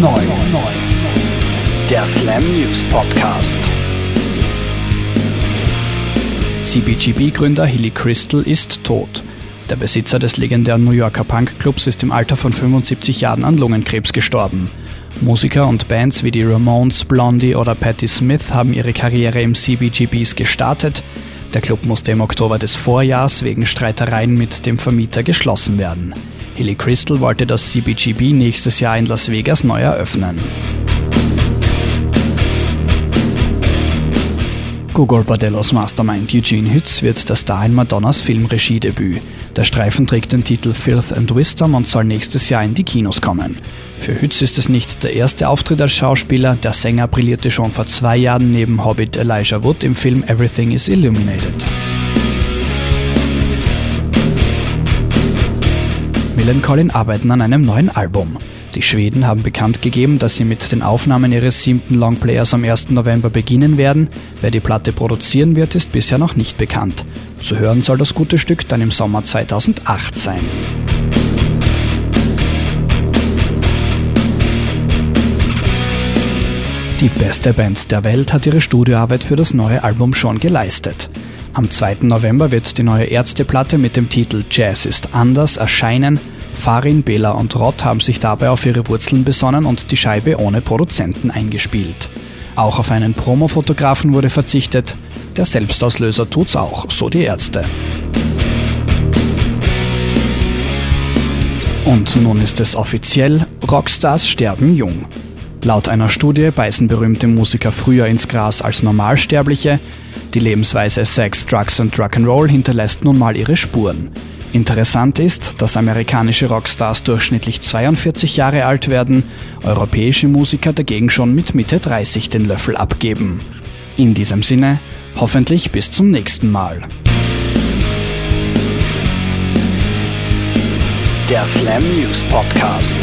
neu. Der Slam News Podcast. CBGB-Gründer Hilly Crystal ist tot. Der Besitzer des legendären New Yorker Punkclubs ist im Alter von 75 Jahren an Lungenkrebs gestorben. Musiker und Bands wie die Ramones, Blondie oder Patti Smith haben ihre Karriere im CBGBs gestartet. Der Club musste im Oktober des Vorjahrs wegen Streitereien mit dem Vermieter geschlossen werden. Hilly Crystal wollte das CBGB nächstes Jahr in Las Vegas neu eröffnen. Google Bordellos Mastermind Eugene Hütz wird der Star in Madonnas Filmregiedebüt. Der Streifen trägt den Titel Filth and Wisdom und soll nächstes Jahr in die Kinos kommen. Für Hütz ist es nicht der erste Auftritt als Schauspieler. Der Sänger brillierte schon vor zwei Jahren neben Hobbit Elijah Wood im Film Everything is Illuminated. Millencolin arbeiten an einem neuen Album. Die Schweden haben bekannt gegeben, dass sie mit den Aufnahmen ihres siebten Longplayers am 1. November beginnen werden. Wer die Platte produzieren wird, ist bisher noch nicht bekannt. Zu hören soll das gute Stück dann im Sommer 2008 sein. Die beste Band der Welt hat ihre Studioarbeit für das neue Album schon geleistet. Am 2. November wird die neue Ärzteplatte mit dem Titel Jazz ist anders erscheinen. Farin, Bela und Rott haben sich dabei auf ihre Wurzeln besonnen und die Scheibe ohne Produzenten eingespielt. Auch auf einen Promofotografen wurde verzichtet. Der Selbstauslöser tut's auch, so die Ärzte. Und nun ist es offiziell, Rockstars sterben jung. Laut einer Studie beißen berühmte Musiker früher ins Gras als Normalsterbliche. Die Lebensweise Sex, Drugs und Rock'n'Roll hinterlässt nun mal ihre Spuren. Interessant ist, dass amerikanische Rockstars durchschnittlich 42 Jahre alt werden, europäische Musiker dagegen schon mit Mitte 30 den Löffel abgeben. In diesem Sinne, hoffentlich bis zum nächsten Mal. Der Slam News Podcast.